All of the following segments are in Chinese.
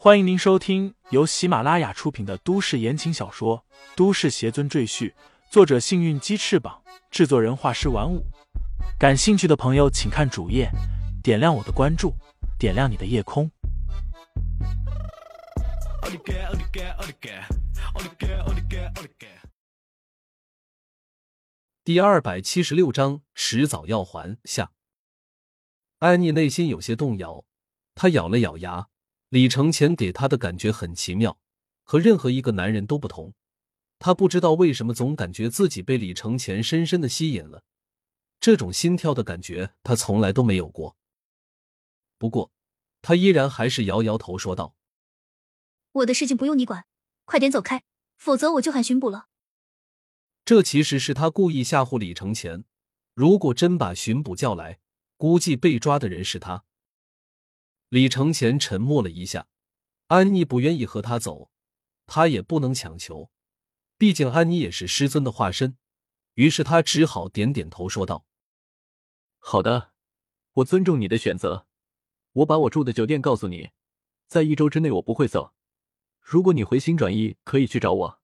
欢迎您收听由喜马拉雅出品的都市言情小说《都市邪尊赘婿》，作者：幸运鸡翅膀，制作人：画师玩五。感兴趣的朋友，请看主页，点亮我的关注，点亮你的夜空。第二百七十六章：迟早要还下。安妮内心有些动摇，她咬了咬牙。李承前给他的感觉很奇妙，和任何一个男人都不同。他不知道为什么总感觉自己被李承前深深的吸引了，这种心跳的感觉他从来都没有过。不过，他依然还是摇摇头说道：“我的事情不用你管，快点走开，否则我就喊巡捕了。”这其实是他故意吓唬李承前。如果真把巡捕叫来，估计被抓的人是他。李承前沉默了一下，安妮不愿意和他走，他也不能强求，毕竟安妮也是师尊的化身。于是他只好点点头，说道：“好的，我尊重你的选择。我把我住的酒店告诉你，在一周之内我不会走。如果你回心转意，可以去找我。”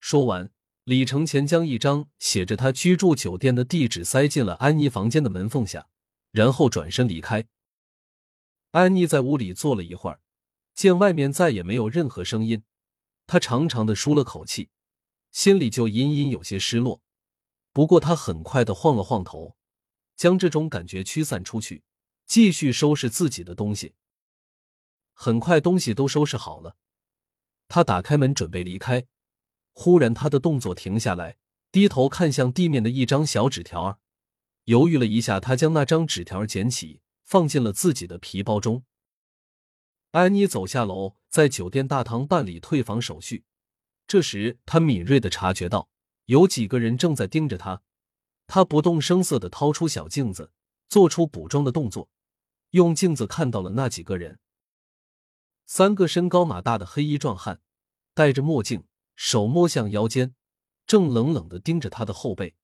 说完，李承前将一张写着他居住酒店的地址塞进了安妮房间的门缝下，然后转身离开。安妮在屋里坐了一会儿，见外面再也没有任何声音，她长长的舒了口气，心里就隐隐有些失落。不过她很快的晃了晃头，将这种感觉驱散出去，继续收拾自己的东西。很快东西都收拾好了，他打开门准备离开，忽然他的动作停下来，低头看向地面的一张小纸条，犹豫了一下，他将那张纸条捡起。放进了自己的皮包中。安妮走下楼，在酒店大堂办理退房手续。这时，她敏锐的察觉到有几个人正在盯着她。她不动声色的掏出小镜子，做出补妆的动作，用镜子看到了那几个人：三个身高马大的黑衣壮汉，戴着墨镜，手摸向腰间，正冷冷的盯着她的后背。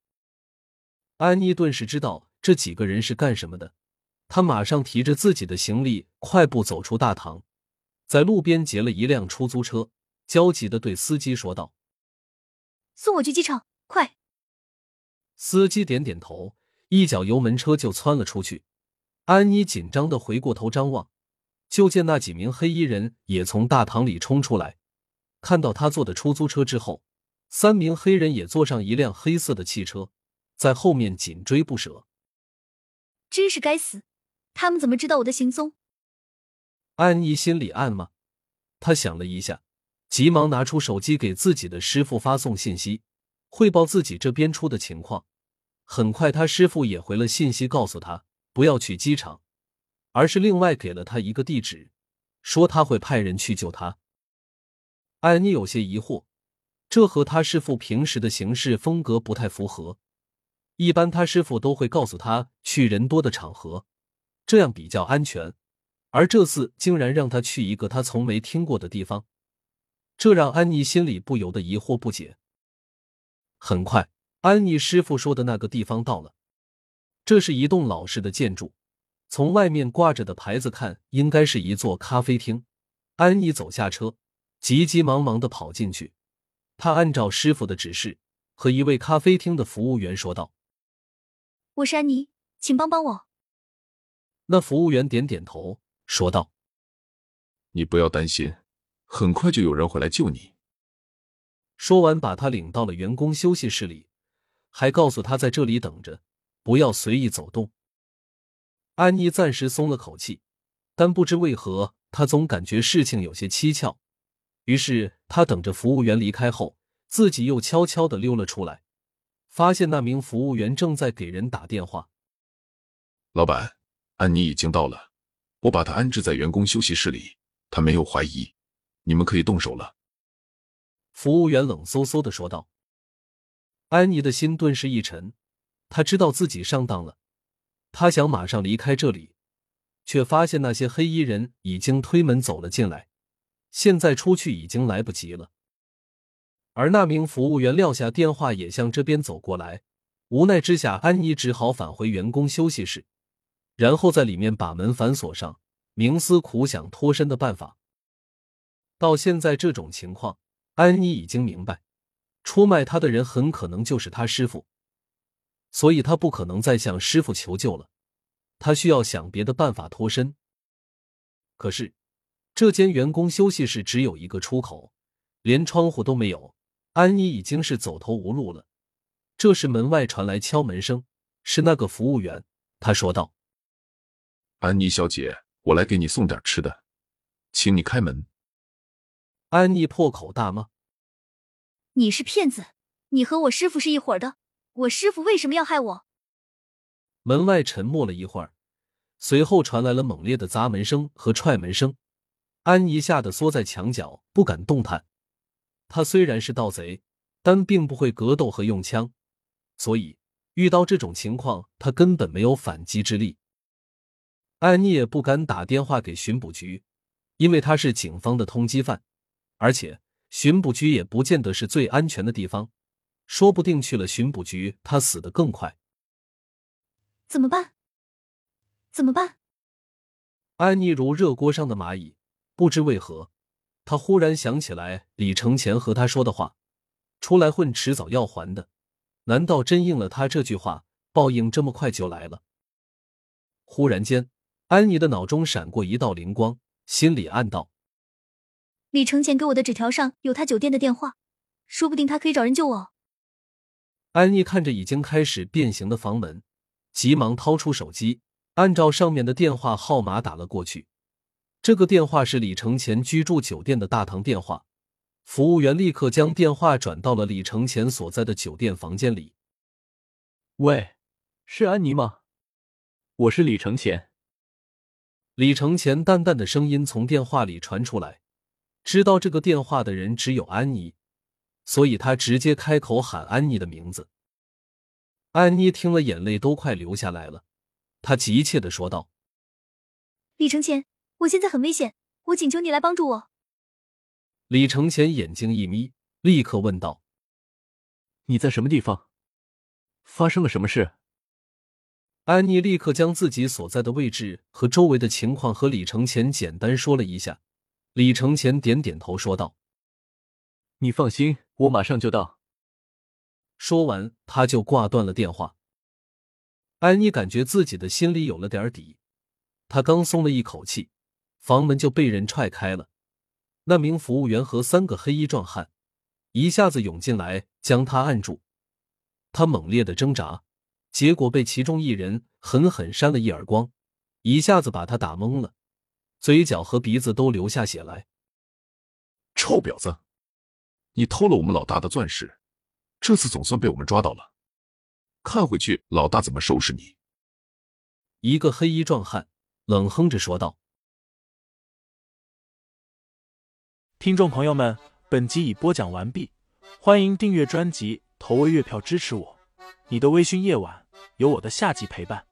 安妮顿时知道这几个人是干什么的。他马上提着自己的行李，快步走出大堂，在路边截了一辆出租车，焦急的对司机说道：“送我去机场，快！”司机点点头，一脚油门，车就窜了出去。安妮紧张的回过头张望，就见那几名黑衣人也从大堂里冲出来。看到他坐的出租车之后，三名黑人也坐上一辆黑色的汽车，在后面紧追不舍。真是该死！他们怎么知道我的行踪？安妮心里暗骂。她想了一下，急忙拿出手机给自己的师傅发送信息，汇报自己这边出的情况。很快，他师傅也回了信息，告诉他不要去机场，而是另外给了他一个地址，说他会派人去救他。安妮有些疑惑，这和他师傅平时的行事风格不太符合。一般他师傅都会告诉他去人多的场合。这样比较安全，而这次竟然让他去一个他从没听过的地方，这让安妮心里不由得疑惑不解。很快，安妮师傅说的那个地方到了，这是一栋老式的建筑，从外面挂着的牌子看，应该是一座咖啡厅。安妮走下车，急急忙忙的跑进去，她按照师傅的指示，和一位咖啡厅的服务员说道：“我是安妮，请帮帮我。”那服务员点点头，说道：“你不要担心，很快就有人会来救你。”说完，把他领到了员工休息室里，还告诉他在这里等着，不要随意走动。安妮暂时松了口气，但不知为何，她总感觉事情有些蹊跷。于是，她等着服务员离开后，自己又悄悄的溜了出来，发现那名服务员正在给人打电话。老板。安妮已经到了，我把她安置在员工休息室里，她没有怀疑，你们可以动手了。”服务员冷飕飕的说道。安妮的心顿时一沉，她知道自己上当了，她想马上离开这里，却发现那些黑衣人已经推门走了进来，现在出去已经来不及了。而那名服务员撂下电话，也向这边走过来，无奈之下，安妮只好返回员工休息室。然后在里面把门反锁上，冥思苦想脱身的办法，到现在这种情况，安妮已经明白，出卖她的人很可能就是他师傅，所以他不可能再向师傅求救了。他需要想别的办法脱身。可是，这间员工休息室只有一个出口，连窗户都没有。安妮已经是走投无路了。这时，门外传来敲门声，是那个服务员。他说道：“安妮小姐，我来给你送点吃的，请你开门。”安妮破口大骂：“你是骗子！你和我师傅是一伙的，我师傅为什么要害我？”门外沉默了一会儿，随后传来了猛烈的砸门声和踹门声。安妮吓得缩在墙角，不敢动弹。她虽然是盗贼，但并不会格斗和用枪，所以遇到这种情况，她根本没有反击之力。安妮也不敢打电话给巡捕局，因为他是警方的通缉犯，而且巡捕局也不见得是最安全的地方，说不定去了巡捕局，他死得更快。怎么办？怎么办？安妮如热锅上的蚂蚁，不知为何，她忽然想起来李承前和她说的话：“出来混，迟早要还的。”难道真应了他这句话？报应这么快就来了？忽然间，安妮的脑中闪过一道灵光，心里暗道：“李承前给我的纸条上有他酒店的电话，说不定他可以找人救我。”安妮看着已经开始变形的房门。急忙掏出手机，按照上面的电话号码打了过去。这个电话是李承前居住酒店的大堂电话。服务员立刻将电话转到了李承前所在的酒店房间里。喂，是安妮吗？我是李承前。李承前淡淡的声音从电话里传出来。知道这个电话的人只有安妮，所以他直接开口喊安妮的名字。安妮听了，眼泪都快流下来了。她急切的说道：“李承前，我现在很危险，我请求你来帮助我。”李承前眼睛一眯，立刻问道：“你在什么地方？发生了什么事？”安妮立刻将自己所在的位置和周围的情况和李承前简单说了一下。李承前点点头，说道：“你放心，我马上就到。”说完，他就挂断了电话。安妮感觉自己的心里有了点底，她刚松了一口气，房门就被人踹开了。那名服务员和三个黑衣壮汉一下子涌进来，将他按住。他猛烈的挣扎，结果被其中一人狠狠扇了一耳光，一下子把他打懵了，嘴角和鼻子都流下血来。臭婊子，你偷了我们老大的钻石！这次总算被我们抓到了，看回去老大怎么收拾你！一个黑衣壮汉冷哼着说道。听众朋友们，本集已播讲完毕，欢迎订阅专辑，投喂月票支持我。你的微醺夜晚，有我的下集陪伴。